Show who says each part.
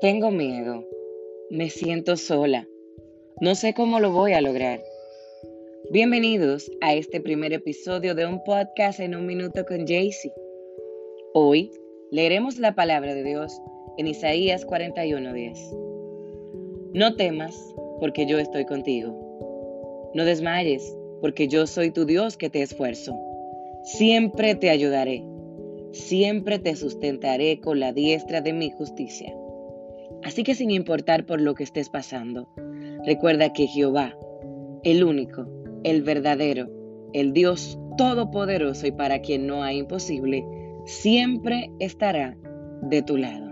Speaker 1: Tengo miedo. Me siento sola. No sé cómo lo voy a lograr. Bienvenidos a este primer episodio de un podcast en un minuto con Jaycee. Hoy leeremos la palabra de Dios en Isaías 41:10. No temas, porque yo estoy contigo. No desmayes, porque yo soy tu Dios que te esfuerzo. Siempre te ayudaré. Siempre te sustentaré con la diestra de mi justicia. Así que sin importar por lo que estés pasando, recuerda que Jehová, el único, el verdadero, el Dios todopoderoso y para quien no hay imposible, siempre estará de tu lado.